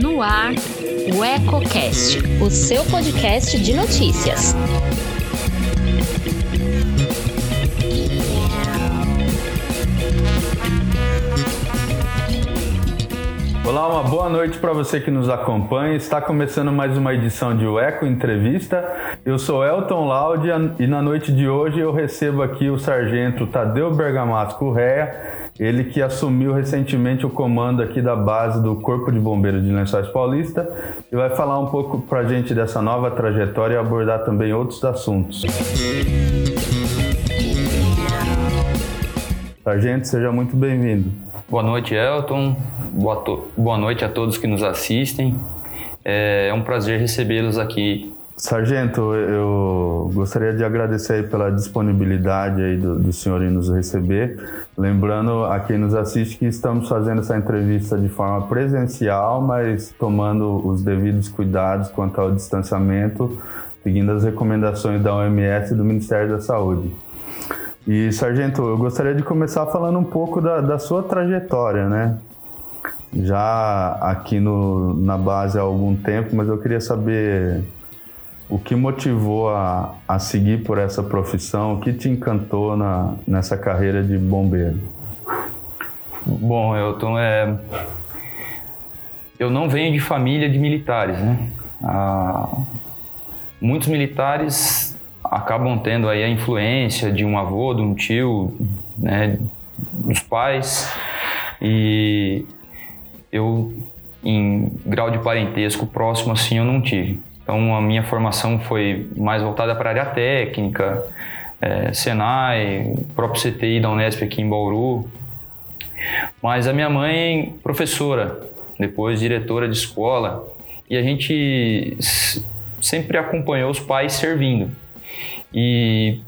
No ar, o EcoCast, o seu podcast de notícias. Olá, uma boa noite para você que nos acompanha. Está começando mais uma edição de o Eco Entrevista. Eu sou Elton Laudia e na noite de hoje eu recebo aqui o sargento Tadeu Bergamasco Correia, ele que assumiu recentemente o comando aqui da base do Corpo de Bombeiros de Lençóis Paulista e vai falar um pouco para a gente dessa nova trajetória e abordar também outros assuntos. Sargento, seja muito bem-vindo. Boa noite, Elton. Boa, Boa noite a todos que nos assistem. É, é um prazer recebê-los aqui. Sargento, eu gostaria de agradecer pela disponibilidade aí do, do senhor em nos receber. Lembrando a quem nos assiste que estamos fazendo essa entrevista de forma presencial, mas tomando os devidos cuidados quanto ao distanciamento, seguindo as recomendações da OMS e do Ministério da Saúde. E, Sargento, eu gostaria de começar falando um pouco da, da sua trajetória, né? Já aqui no, na base há algum tempo, mas eu queria saber o que motivou a, a seguir por essa profissão, o que te encantou na, nessa carreira de bombeiro? Bom, Elton, é... eu não venho de família de militares, né? Ah, muitos militares acabam tendo aí a influência de um avô, de um tio, né, dos pais e eu em grau de parentesco próximo assim eu não tive. Então a minha formação foi mais voltada para a área técnica, é, Senai, próprio CTI da Unesp aqui em Bauru. Mas a minha mãe professora, depois diretora de escola, e a gente sempre acompanhou os pais servindo. E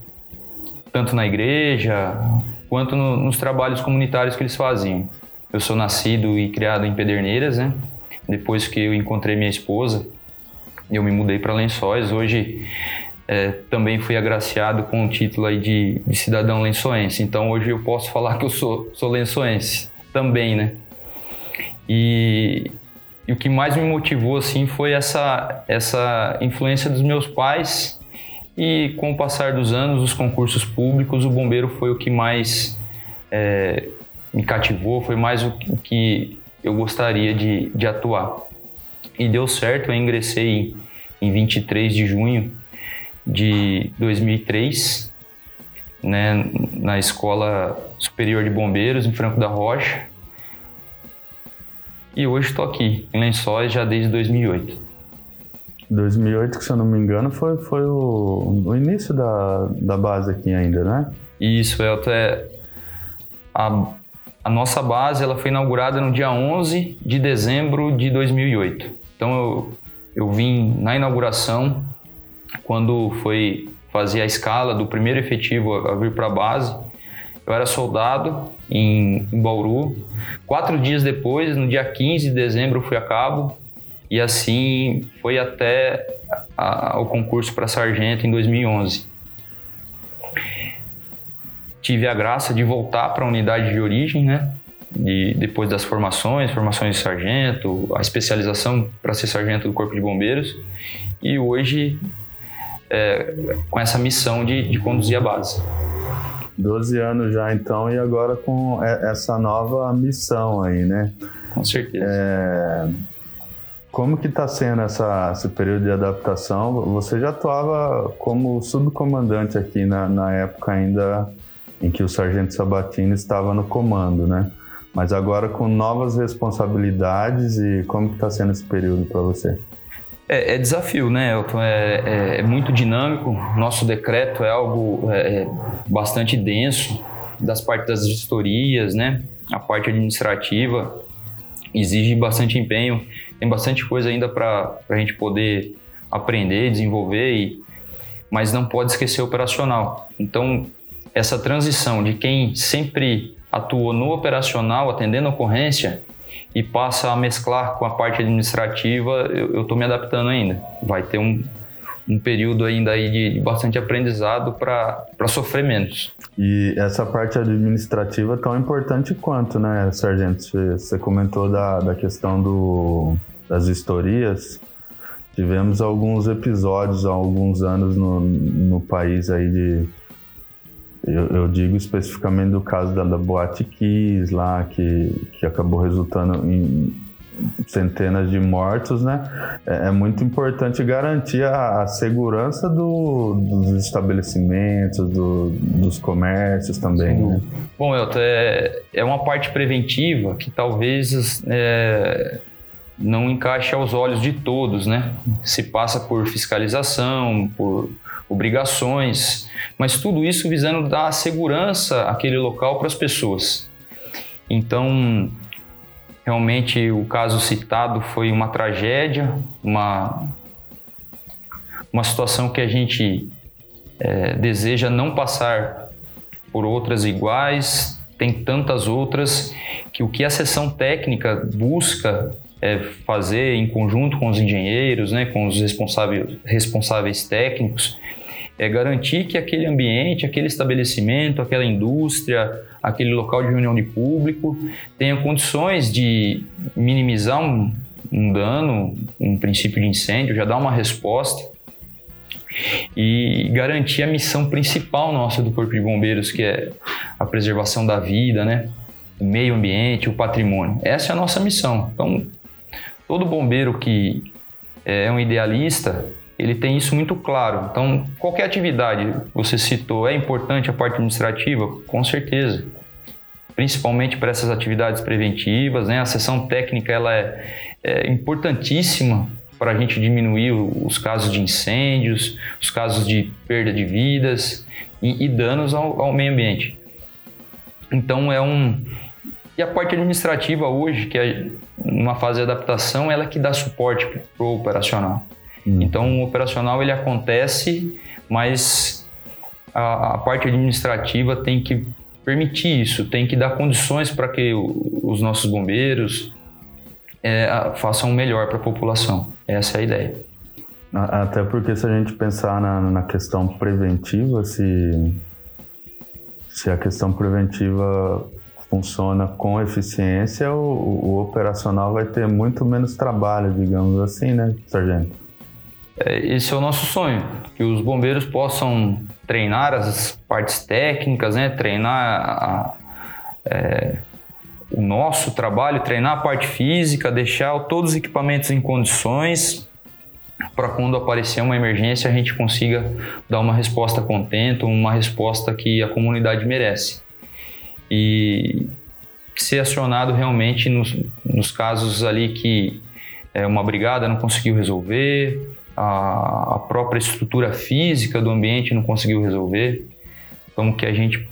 tanto na igreja quanto no, nos trabalhos comunitários que eles faziam. Eu sou nascido e criado em Pederneiras, né? Depois que eu encontrei minha esposa, eu me mudei para Lençóis. Hoje é, também fui agraciado com o título aí de, de, cidadão lençoense. Então hoje eu posso falar que eu sou, sou lençoense também, né? E, e o que mais me motivou assim foi essa essa influência dos meus pais e com o passar dos anos, os concursos públicos, o bombeiro foi o que mais é, me cativou, foi mais o que eu gostaria de, de atuar. E deu certo, eu ingressei em 23 de junho de 2003, né, na Escola Superior de Bombeiros, em Franco da Rocha. E hoje estou aqui, em Lençóis, já desde 2008. 2008, que se eu não me engano, foi, foi o, o início da, da base aqui ainda, né? Isso. É, a, a nossa base ela foi inaugurada no dia 11 de dezembro de 2008. Então eu, eu vim na inauguração, quando foi fazer a escala do primeiro efetivo a, a vir para a base. Eu era soldado em, em Bauru. Quatro dias depois, no dia 15 de dezembro, eu fui a cabo e assim foi até a, o concurso para sargento em 2011. Tive a graça de voltar para a unidade de origem, né? De, depois das formações, formações de sargento, a especialização para ser sargento do Corpo de Bombeiros e hoje é, com essa missão de, de conduzir a base. 12 anos já então e agora com essa nova missão aí, né? Com certeza. É, como que está sendo essa, esse período de adaptação? Você já atuava como subcomandante aqui na, na época ainda em que o Sargento Sabatini estava no comando, né? Mas agora com novas responsabilidades e como está sendo esse período para você? É, é, desafio, né, Elton? É, é, é, muito dinâmico. Nosso decreto é algo é, é bastante denso das partes das gestorias, né? A parte administrativa exige bastante empenho tem bastante coisa ainda para a gente poder aprender, desenvolver, e, mas não pode esquecer o operacional. Então, essa transição de quem sempre atuou no operacional, atendendo a ocorrência, e passa a mesclar com a parte administrativa, eu estou me adaptando ainda. Vai ter um, um período ainda aí de, de bastante aprendizado para sofrer menos. E essa parte administrativa tão importante quanto, né, Sargento? Você comentou da, da questão do, das historias. Tivemos alguns episódios há alguns anos no, no país aí de. Eu, eu digo especificamente do caso da, da Boate Kiss lá, que, que acabou resultando em centenas de mortos, né? É, é muito importante garantir a, a segurança do, dos estabelecimentos, do, dos comércios também. Né? Bom, Elton, é, é uma parte preventiva que talvez é, não encaixe aos olhos de todos, né? Se passa por fiscalização, por obrigações, mas tudo isso visando dar segurança àquele local para as pessoas. Então, Realmente o caso citado foi uma tragédia, uma, uma situação que a gente é, deseja não passar por outras iguais, tem tantas outras que o que a sessão técnica busca é fazer em conjunto com os engenheiros, né, com os responsáveis, responsáveis técnicos, é garantir que aquele ambiente, aquele estabelecimento, aquela indústria, aquele local de reunião de público tenha condições de minimizar um, um dano, um princípio de incêndio, já dar uma resposta e garantir a missão principal nossa do Corpo de Bombeiros, que é a preservação da vida, né? o meio ambiente, o patrimônio. Essa é a nossa missão. Então, todo bombeiro que é um idealista, ele tem isso muito claro. Então, qualquer atividade, você citou, é importante a parte administrativa? Com certeza. Principalmente para essas atividades preventivas, né? A sessão técnica ela é, é importantíssima para a gente diminuir os casos de incêndios, os casos de perda de vidas e, e danos ao, ao meio ambiente. Então, é um, e a parte administrativa hoje, que é uma fase de adaptação, ela é que dá suporte para o operacional. Hum. Então, o operacional ele acontece, mas a, a, parte administrativa tem que permitir isso, tem que dar condições para que o, os nossos bombeiros é, façam o melhor para a população. Essa é a ideia. Até porque se a gente pensar na, na questão preventiva, se, se a questão preventiva funciona com eficiência, o, o, operacional vai ter muito menos trabalho, digamos assim, né, sargento? É, esse é o nosso sonho, que os bombeiros possam treinar as partes técnicas, né? treinar a, é, o nosso trabalho, treinar a parte física, deixar todos os equipamentos em condições para quando aparecer uma emergência a gente consiga dar uma resposta contente, uma resposta que a comunidade merece. E ser acionado realmente nos, nos casos ali que é, uma brigada não conseguiu resolver, a, própria estrutura física do ambiente não conseguiu resolver. Então, o que a gente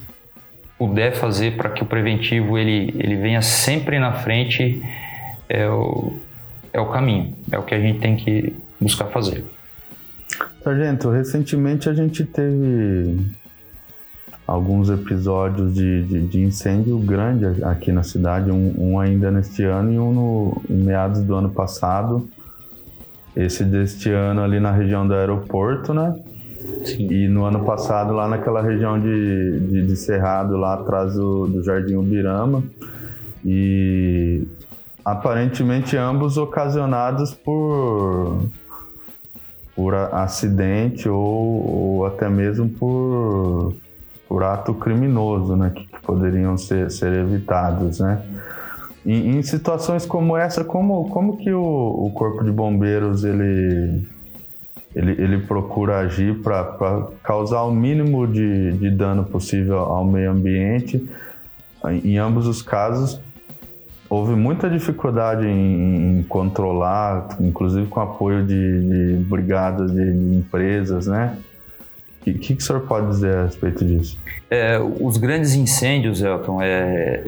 puder fazer para que o preventivo ele, ele venha sempre na frente é o, é o caminho, é o que a gente tem que buscar fazer. Sargento, recentemente a gente teve alguns episódios de, de, de incêndio grande aqui na cidade, um, um, ainda neste ano e um no, em meados do ano passado. Esse deste ano ali na região do aeroporto, né? Sim. E no ano passado lá naquela região de, de, de Cerrado, lá atrás do, do Jardim Ubirama. E aparentemente ambos ocasionados por, por acidente ou, ou até mesmo por, por ato criminoso, né? Que, que poderiam ser, ser evitados, né? Em, em, situações como essa, como, como que o, o corpo de bombeiros ele, ele, ele procura agir para causar o mínimo de, de dano possível ao meio ambiente? Em, ambos os casos, houve muita dificuldade em, em, controlar, inclusive com apoio de, de brigadas de, de, empresas, né? O que, que, o senhor pode dizer a respeito disso? É, os grandes incêndios, Elton, é,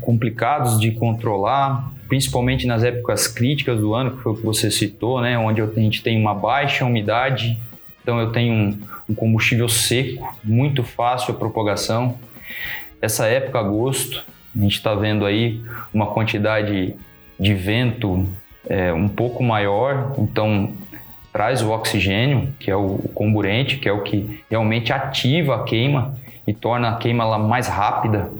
complicados de controlar, principalmente nas épocas críticas do ano, que foi o que você citou, né, onde a gente tem uma baixa umidade, então eu tenho um, um combustível seco, muito fácil a propagação. Essa época, agosto, a gente está vendo aí uma quantidade de vento é, um pouco maior, então traz o oxigênio, que é o comburente, que é o que realmente ativa a queima e torna a queima mais rápida.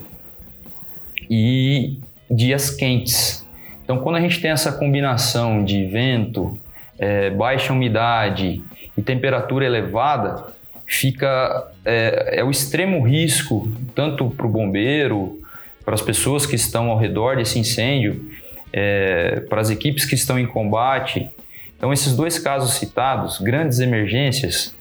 E dias quentes. Então, quando a gente tem essa combinação de vento, é, baixa umidade e temperatura elevada, fica é, é o extremo risco tanto para o bombeiro, para as pessoas que estão ao redor desse incêndio, é, para as equipes que estão em combate. Então, esses dois casos citados, grandes emergências,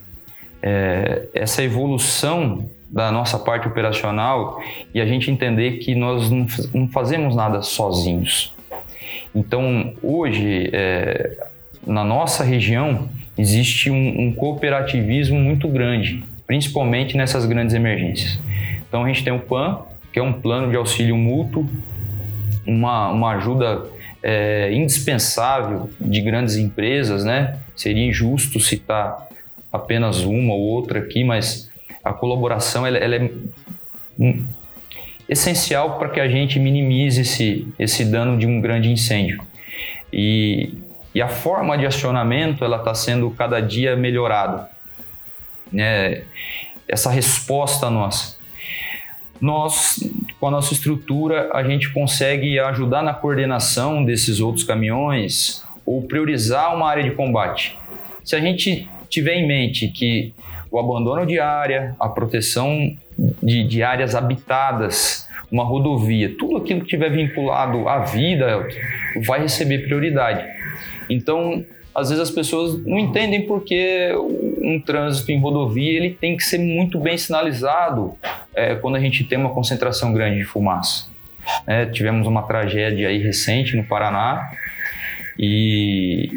é, essa evolução da nossa parte operacional e a gente entender que nós não, fazemos nada sozinhos. Então, hoje, é, na nossa região, existe um, um, cooperativismo muito grande, principalmente nessas grandes emergências. Então, a gente tem o PAN, que é um plano de auxílio mútuo, uma, uma ajuda é, indispensável de grandes empresas, né? Seria injusto citar apenas uma ou outra aqui, mas a colaboração ela, ela é essencial para que a gente minimize esse, esse dano de um grande incêndio. E, e a forma de acionamento ela está sendo cada dia melhorada. Né? Essa resposta nossa. Nós, com a nossa estrutura, a gente consegue ajudar na coordenação desses outros caminhões ou priorizar uma área de combate. Se a gente tiver em mente que o abandono de área, a proteção de, de áreas habitadas, uma rodovia, tudo aquilo que tiver vinculado à vida vai receber prioridade. Então, às vezes as pessoas não entendem porque um trânsito em rodovia ele tem que ser muito bem sinalizado é, quando a gente tem uma concentração grande de fumaça. É, tivemos uma tragédia aí recente no Paraná e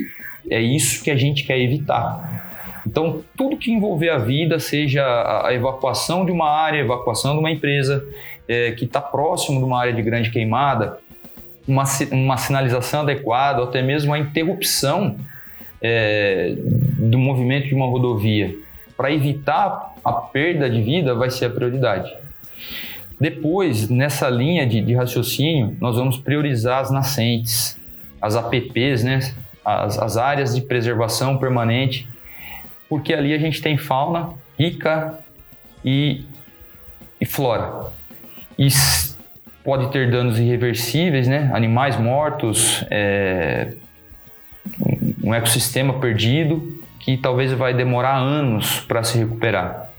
é isso que a gente quer evitar. Então, tudo que envolver a vida, seja a evacuação de uma área, evacuação de uma empresa é, que está próximo de uma área de grande queimada, uma, uma sinalização adequada, ou até mesmo a interrupção é, do movimento de uma rodovia, para evitar a perda de vida, vai ser a prioridade. Depois, nessa linha de, de raciocínio, nós vamos priorizar as nascentes, as APPs, né? as, as áreas de preservação permanente, porque ali a gente tem fauna rica e, e flora. E pode ter danos irreversíveis, né? Animais mortos, é, um ecossistema perdido que talvez vai demorar anos para se recuperar.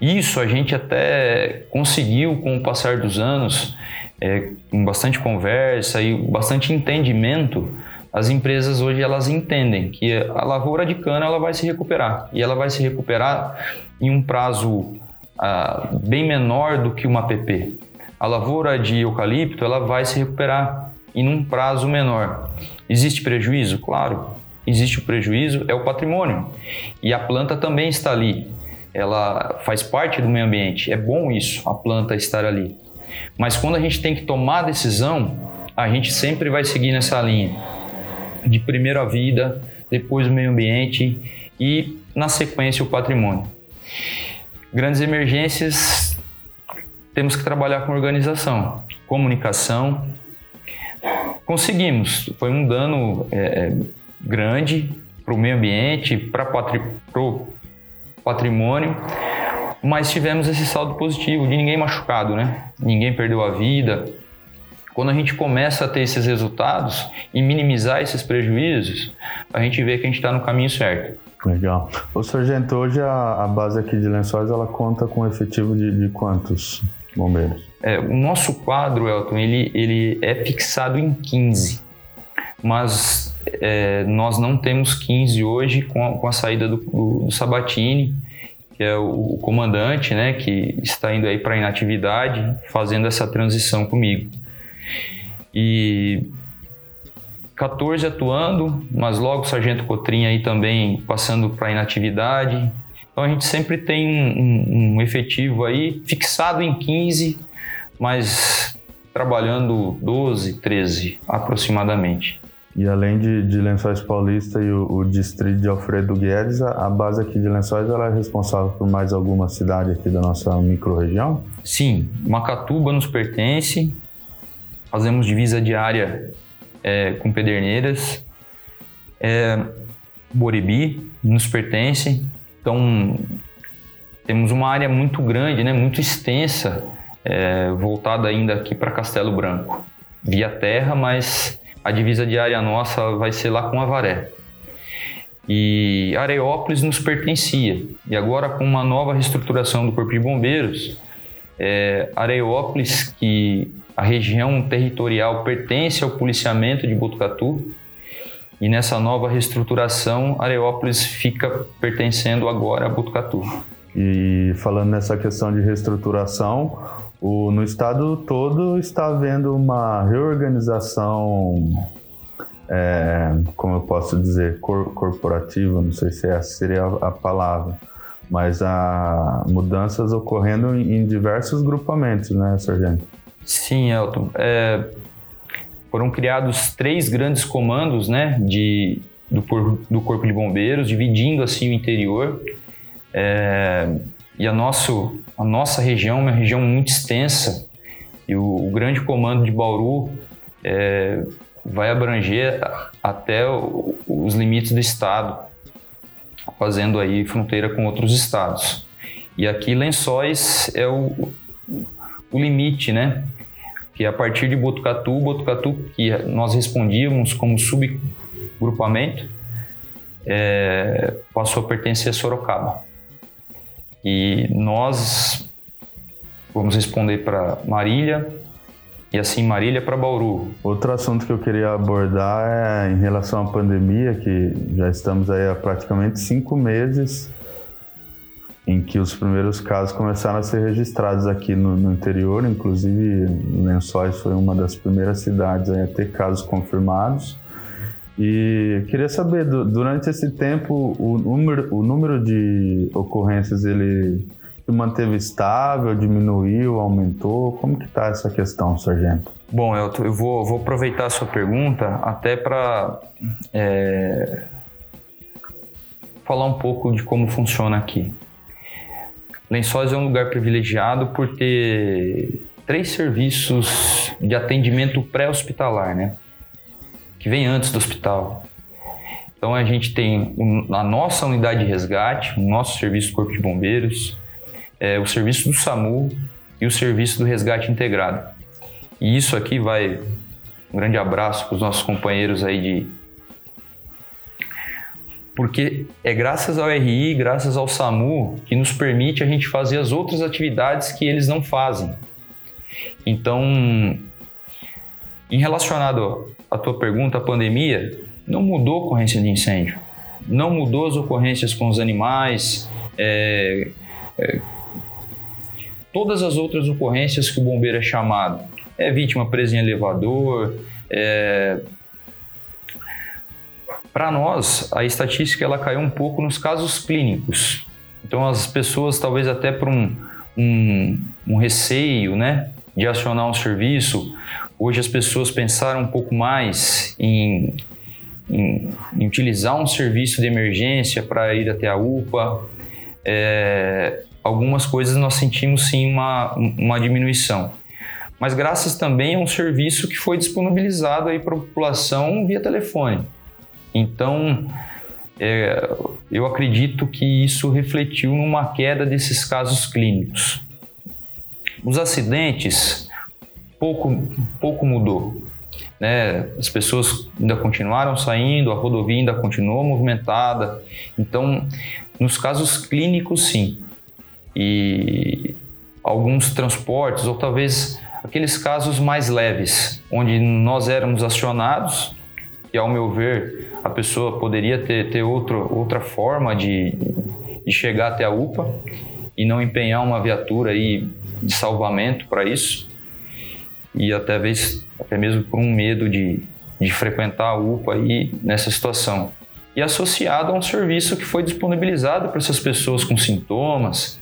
Isso a gente até conseguiu com o passar dos anos, é, com bastante conversa e bastante entendimento, as empresas hoje elas entendem que a lavoura de cana ela vai se recuperar e ela vai se recuperar em um prazo ah, bem menor do que uma PP. A lavoura de eucalipto ela vai se recuperar em um prazo menor. Existe prejuízo? Claro, existe o prejuízo, é o patrimônio. E a planta também está ali. Ela faz parte do meio ambiente. É bom isso, a planta estar ali. Mas quando a gente tem que tomar a decisão, a gente sempre vai seguir nessa linha de primeiro a vida, depois o meio ambiente e, na sequência, o patrimônio. Grandes emergências, temos que trabalhar com organização, comunicação. Conseguimos, foi um dano é, é grande para o meio ambiente, para o patrimônio, mas tivemos esse saldo positivo de ninguém machucado, né? Ninguém perdeu a vida, quando a gente começa a ter esses resultados e minimizar esses prejuízos, a gente vê que a gente está no caminho certo. Legal. Ô, Sargento, hoje a, a, base aqui de Lençóis, ela conta com efetivo de, de quantos bombeiros? É, o nosso quadro, Elton, ele, ele é fixado em 15, mas é, nós não temos 15 hoje com a, com a saída do, do, do, Sabatini, que é o, o comandante, né, que está indo aí para inatividade, fazendo essa transição comigo. E 14 atuando, mas logo o Sargento Cotrim aí também passando para inatividade. Então a gente sempre tem um, um, um, efetivo aí fixado em 15, mas trabalhando 12, 13 aproximadamente. E além de, de Lençóis Paulista e o, o, distrito de Alfredo Guedes, a, a, base aqui de Lençóis ela é responsável por mais alguma cidade aqui da nossa microrregião? Sim, Macatuba nos pertence, fazemos divisa diária é, com Pederneiras. É, nos pertence. Então, temos uma área muito grande, né, muito extensa, é, voltada ainda aqui para Castelo Branco, via terra, mas a divisa de área nossa vai ser lá com Avaré. E Areópolis nos pertencia. E agora, com uma nova reestruturação do Corpo de Bombeiros, é, Areópolis, que a região territorial pertence ao policiamento de Botucatu, e nessa nova reestruturação, Areópolis fica pertencendo agora a Botucatu. E falando nessa questão de reestruturação, o, no estado todo está havendo uma reorganização, é, como eu posso dizer, cor, corporativa, não sei se essa seria a, a palavra, mas há mudanças ocorrendo em, em diversos grupamentos, né, Sargento? Sim, Elton. É, foram criados três grandes comandos né, de, do, do Corpo de Bombeiros, dividindo assim o interior. É, e a, nosso, a nossa região é uma região muito extensa e o, o grande comando de Bauru é, vai abranger até o, os limites do estado, fazendo aí fronteira com outros estados. E aqui Lençóis é o, o limite, né? Que a partir de Botucatu, Botucatu que nós respondíamos como subgrupamento, é, passou a pertencer a Sorocaba. E nós vamos responder para Marília e assim Marília para Bauru. Outro assunto que eu queria abordar é em relação à pandemia, que já estamos aí há praticamente cinco meses em que os primeiros casos começaram a ser registrados aqui no, no interior, inclusive Lençóis foi uma das primeiras cidades a ter casos confirmados. E queria saber, durante esse tempo, o número, o número de ocorrências ele se manteve estável, diminuiu, aumentou? Como que está essa questão, Sargento? Bom, Elton, eu vou, vou aproveitar a sua pergunta até para é, falar um pouco de como funciona aqui. Lençóis é um lugar privilegiado por ter três serviços de atendimento pré-hospitalar, né? Que vem antes do hospital. Então a gente tem a nossa unidade de resgate, o nosso serviço do Corpo de Bombeiros, é, o serviço do SAMU e o serviço do resgate integrado. E isso aqui vai um grande abraço para os nossos companheiros aí de porque é graças ao RI, graças ao SAMU, que nos permite a gente fazer as outras atividades que eles não fazem. Então, em relacionado à tua pergunta, a pandemia não mudou a ocorrência de incêndio, não mudou as ocorrências com os animais, é, é, todas as outras ocorrências que o bombeiro é chamado. É vítima presa em elevador, é, para nós, a estatística ela caiu um pouco nos casos clínicos. Então, as pessoas, talvez até por um, um, um receio né, de acionar um serviço, hoje as pessoas pensaram um pouco mais em, em, em utilizar um serviço de emergência para ir até a UPA. É, algumas coisas nós sentimos sim uma, uma diminuição. Mas graças também a um serviço que foi disponibilizado para a população via telefone. Então, é, eu acredito que isso refletiu numa queda desses casos clínicos. Os acidentes, pouco, pouco mudou. Né? As pessoas ainda continuaram saindo, a rodovia ainda continuou movimentada. Então, nos casos clínicos, sim. E alguns transportes, ou talvez aqueles casos mais leves, onde nós éramos acionados, que ao meu ver a pessoa poderia ter, ter outro, outra forma de, de chegar até a UPA e não empenhar uma viatura aí de salvamento para isso e até, vez, até mesmo por um medo de, de frequentar a UPA aí nessa situação. E associado a um serviço que foi disponibilizado para essas pessoas com sintomas,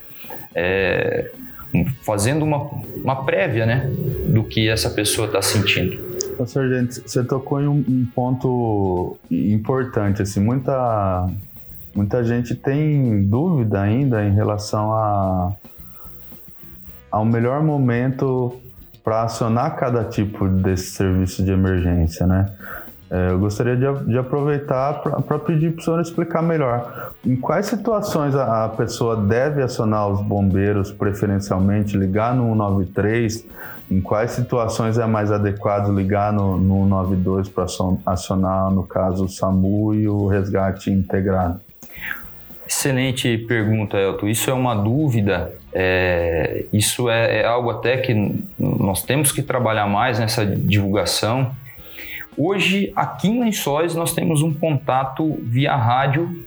é, fazendo uma, uma prévia né, do que essa pessoa está sentindo. Professor, gente, você tocou em um, um, ponto importante, assim, muita, muita gente tem dúvida ainda em relação a, ao melhor momento para acionar cada tipo desse serviço de emergência, né? É, eu gostaria de, de aproveitar para pedir para o senhor explicar melhor. Em quais situações a, a, pessoa deve acionar os bombeiros preferencialmente, ligar no 193? Em quais situações é mais adequado ligar no, no 192 para acionar, no caso, o SAMU e o resgate integrado? Excelente pergunta, Elton. Isso é uma dúvida, é, isso é, é algo até que nós temos que trabalhar mais nessa divulgação Hoje, aqui em Lençóis, nós temos um contato via rádio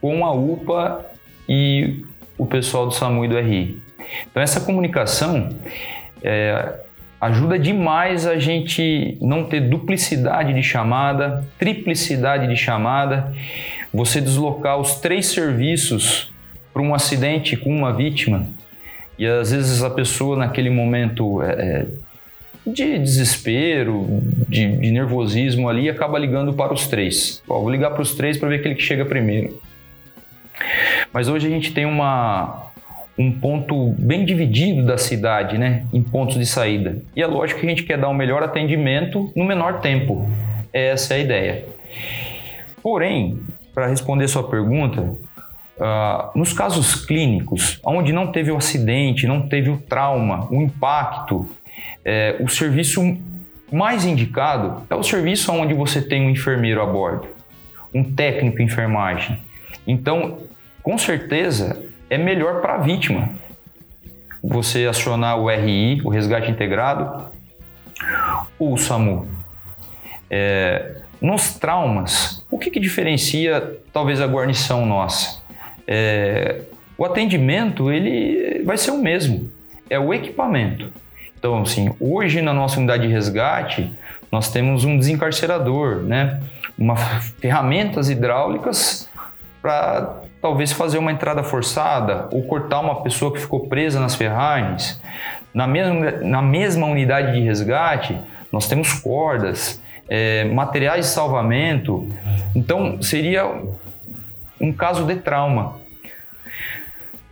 com a UPA e o pessoal do SAMU e do RI. Então, essa comunicação é, ajuda demais a gente não ter duplicidade de chamada, triplicidade de chamada, você deslocar os três serviços para um acidente com uma vítima e às vezes a pessoa naquele momento é, é de desespero, de, de, nervosismo ali, acaba ligando para os três. Vou ligar para os três para ver aquele que chega primeiro. Mas hoje a gente tem uma, um ponto bem dividido da cidade, né, em pontos de saída. E é lógico que a gente quer dar um melhor atendimento no menor tempo. Essa é a ideia. Porém, para responder sua pergunta, uh, nos casos clínicos, onde não teve o acidente, não teve o trauma, o impacto, é, o serviço mais indicado é o serviço onde você tem um enfermeiro a bordo, um técnico em enfermagem. Então, com certeza, é melhor para a vítima você acionar o RI, o resgate integrado, ou o SAMU. É, nos traumas, o que, que, diferencia talvez a guarnição nossa? É, o atendimento ele vai ser o mesmo, é o equipamento. Então, assim, hoje na nossa unidade de resgate, nós temos um desencarcerador, né? Uma ferramentas hidráulicas para talvez fazer uma entrada forçada ou cortar uma pessoa que ficou presa nas ferragens. Na mesma, na mesma unidade de resgate, nós temos cordas, é, materiais de salvamento. Então, seria um caso de trauma.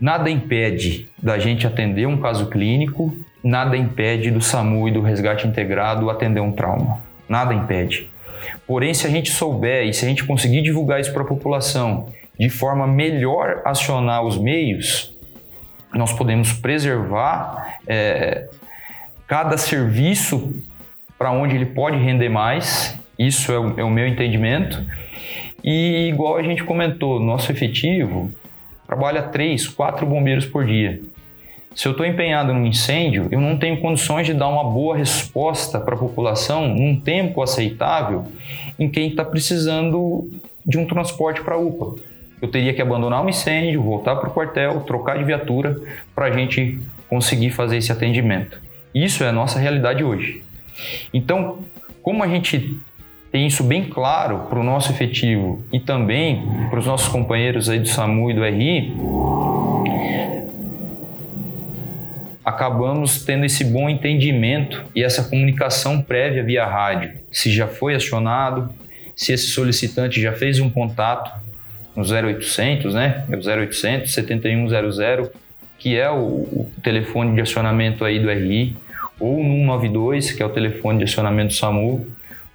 Nada impede da gente atender um caso clínico nada impede do SAMU e do resgate integrado atender um trauma. Nada impede. Porém, se a gente souber e se a gente conseguir divulgar isso para a população de forma melhor acionar os meios, nós podemos preservar é, cada serviço para onde ele pode render mais. Isso é o, é o meu entendimento. E igual a gente comentou, nosso efetivo trabalha três, quatro bombeiros por dia. Se eu estou empenhado num incêndio, eu não tenho condições de dar uma boa resposta para a população num tempo aceitável em quem está precisando de um transporte para a UPA. Eu teria que abandonar um incêndio, voltar para o quartel, trocar de viatura para a gente conseguir fazer esse atendimento. Isso é a nossa realidade hoje. Então, como a gente tem isso bem claro para o nosso efetivo e também para os nossos companheiros aí do SAMU e do RI, acabamos tendo esse bom entendimento e essa comunicação prévia via rádio. Se já foi acionado, se esse solicitante já fez um contato no 0800, né? É o 0800 7100, que é o, o telefone de acionamento aí do RI, ou no 192, que é o telefone de acionamento do SAMU,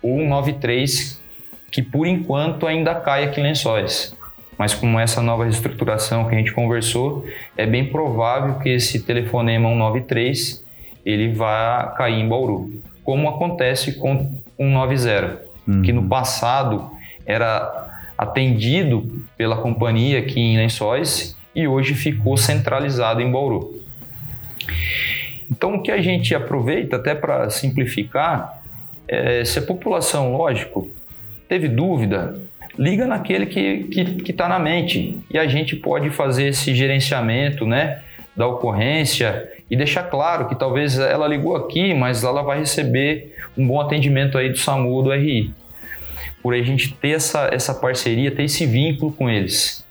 ou 193, que por enquanto ainda cai aqui em Lençóis mas com essa nova reestruturação que a gente conversou, é bem provável que esse telefonema 193 ele vá cair em Bauru, como acontece com 190, uhum. que no passado era atendido pela companhia aqui em Lençóis e hoje ficou centralizado em Bauru. Então, o que a gente aproveita, até para simplificar, é, se a população, lógico, teve dúvida, liga naquele que está que, que tá na mente e a gente pode fazer esse gerenciamento né, da ocorrência e deixar claro que talvez ela ligou aqui, mas ela vai receber um bom atendimento aí do SAMU do RI. Por a gente ter essa, essa parceria, ter esse vínculo com eles.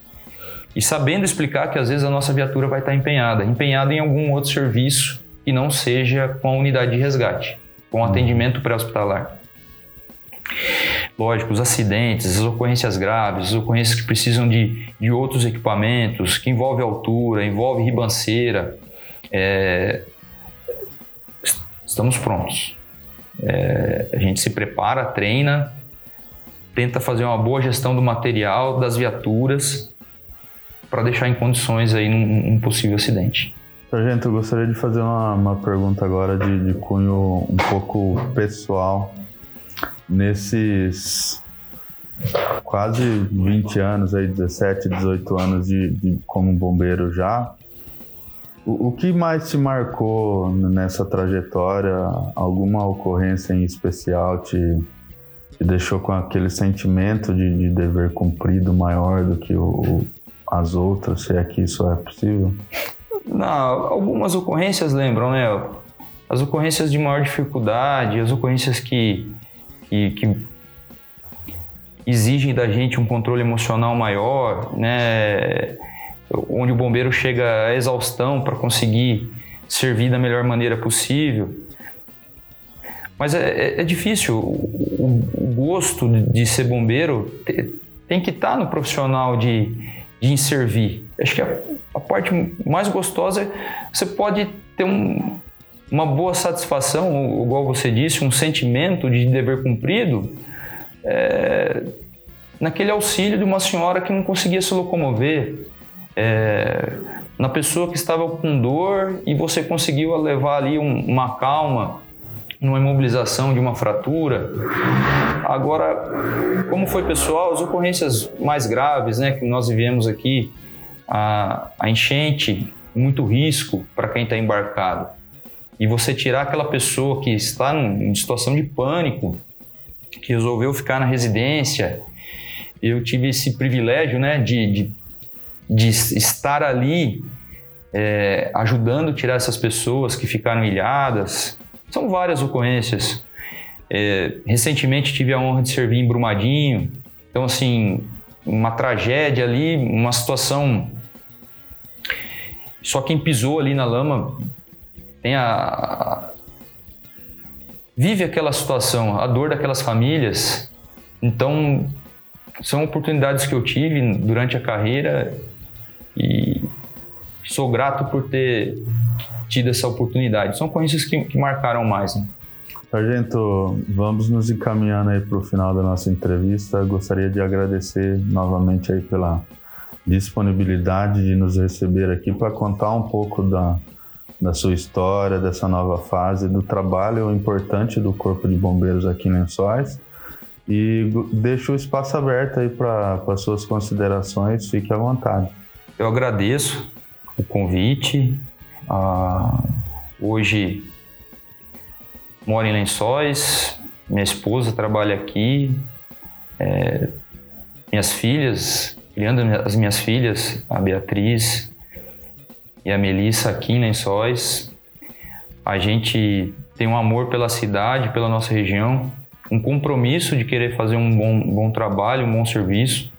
E sabendo explicar que às vezes a nossa viatura vai estar empenhada, empenhada em algum outro serviço que não seja com a unidade de resgate, com atendimento pré-hospitalar. Lógico, os acidentes, as ocorrências graves, as ocorrências que precisam de, de outros equipamentos, que envolve altura, envolve ribanceira, é, estamos prontos. É, a gente se prepara, treina, tenta fazer uma boa gestão do material, das viaturas, para deixar em condições aí num, num possível acidente. Sargento, eu gostaria de fazer uma, uma pergunta agora de, de cunho um pouco pessoal. Nesses quase 20 anos, aí, 17, 18 anos de, de como bombeiro já, o, o, que mais te marcou nessa trajetória? Alguma ocorrência em especial te, te deixou com aquele sentimento de, de dever cumprido maior do que o, as outras, se é que isso é possível? Não, algumas ocorrências lembram, né? As ocorrências de maior dificuldade, as ocorrências que, que, que exigem da gente um controle emocional maior, né? onde o bombeiro chega à exaustão para conseguir servir da melhor maneira possível. Mas é, é, é difícil. O, o, gosto de ser bombeiro tem que estar tá no profissional de, de servir. Acho que a, a, parte mais gostosa é você pode ter um, uma boa satisfação, igual você disse, um sentimento de dever cumprido. É, naquele auxílio de uma senhora que não conseguia se locomover, é, na pessoa que estava com dor e você conseguiu levar ali um, uma calma numa imobilização de uma fratura. Agora, como foi pessoal, as ocorrências mais graves, né, que nós vivemos aqui, a, a enchente, muito risco para quem está embarcado. E você tirar aquela pessoa que está em situação de pânico, que resolveu ficar na residência. Eu tive esse privilégio, né, de, de de estar ali é, ajudando a tirar essas pessoas que ficaram ilhadas. São várias ocorrências. É, recentemente tive a honra de servir em Brumadinho. Então, assim, uma tragédia ali, uma situação. Só quem pisou ali na lama tem a. vive aquela situação, a dor daquelas famílias. Então, são oportunidades que eu tive durante a carreira e sou grato por ter tido essa oportunidade. São ocorrências que, que marcaram mais. Né? Sargento, vamos nos encaminhando aí para o final da nossa entrevista. Gostaria de agradecer novamente aí pela disponibilidade de nos receber aqui para contar um pouco da, da sua história, dessa nova fase, do trabalho importante do Corpo de Bombeiros aqui em Lençóis. E deixo o espaço aberto aí para as suas considerações, fique à vontade. Eu agradeço o convite. Ah, hoje moro em Lençóis, minha esposa trabalha aqui, é, minhas filhas, criando as minhas filhas, a Beatriz e a Melissa aqui em Lençóis. A gente tem um amor pela cidade, pela nossa região, um compromisso de querer fazer um bom, bom trabalho, um bom serviço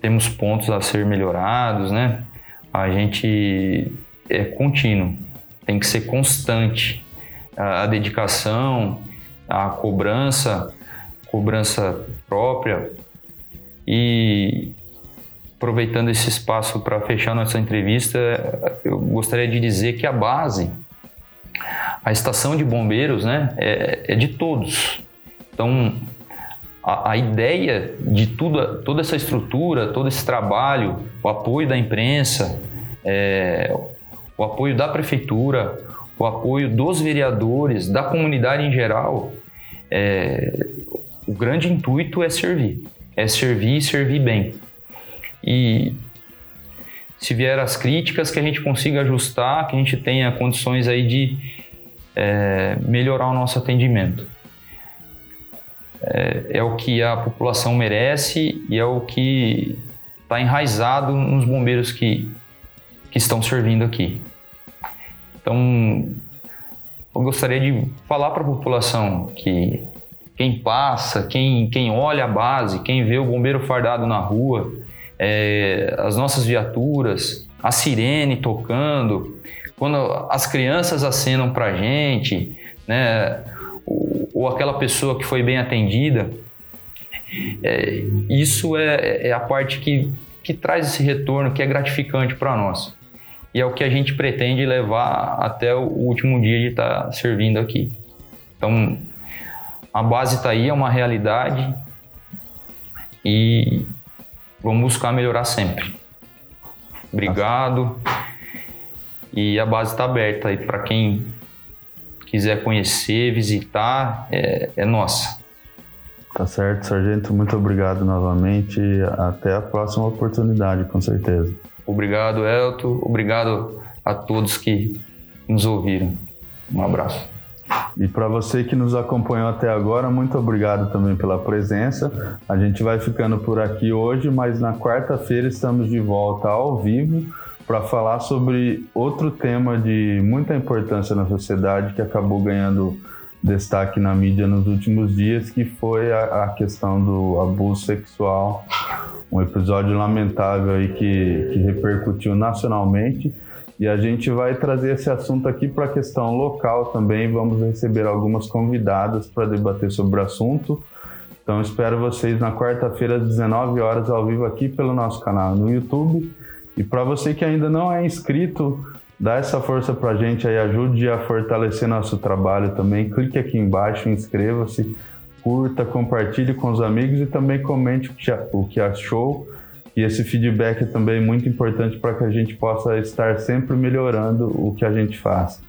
temos pontos a ser melhorados, né? A gente é contínuo, tem que ser constante. A, a dedicação, a cobrança, cobrança própria e aproveitando esse espaço para fechar nossa entrevista, eu gostaria de dizer que a base, a estação de bombeiros, né, é, é de todos. Então, a, a, ideia de tudo, toda essa estrutura, todo esse trabalho, o apoio da imprensa, é, o apoio da prefeitura, o apoio dos vereadores, da comunidade em geral, é, o grande intuito é servir, é servir e servir bem. E se vier as críticas, que a gente consiga ajustar, que a gente tenha condições aí de é, melhorar o nosso atendimento é, é o que a população merece e é o que está enraizado nos bombeiros que, que estão servindo aqui. Então, eu gostaria de falar para a população que quem passa, quem, quem olha a base, quem vê o bombeiro fardado na rua, é, as nossas viaturas, a sirene tocando, quando as crianças acenam para a gente, né, ou aquela pessoa que foi bem atendida. É, isso é, é, a parte que, que traz esse retorno, que é gratificante para nós. E é o que a gente pretende levar até o último dia de estar tá servindo aqui. Então, a base está aí, é uma realidade. e vamos buscar melhorar sempre. Obrigado. E a base está aberta aí para quem quiser conhecer, visitar, é, é nossa. Tá certo, sargento. Muito obrigado novamente. Até a próxima oportunidade, com certeza. Obrigado, Elton. Obrigado a todos que nos ouviram. Um abraço. E para você que nos acompanhou até agora, muito obrigado também pela presença. A gente vai ficando por aqui hoje, mas na quarta-feira estamos de volta ao vivo para falar sobre outro tema de muita importância na sociedade que acabou ganhando destaque na mídia nos últimos dias, que foi a, a questão do abuso sexual. Um episódio lamentável aí que, que repercutiu nacionalmente e a gente vai trazer esse assunto aqui para a questão local também. Vamos receber algumas convidadas para debater sobre o assunto. Então espero vocês na quarta-feira às 19 horas ao vivo aqui pelo nosso canal no YouTube. E para você que ainda não é inscrito, dá essa força para a gente aí, ajude a fortalecer nosso trabalho também. Clique aqui embaixo, inscreva-se, curta, compartilhe com os amigos e também comente o que achou e esse feedback é também muito importante para que a gente possa estar sempre melhorando o que a gente faz.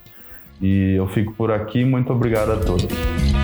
E eu fico por aqui, muito obrigado a todos.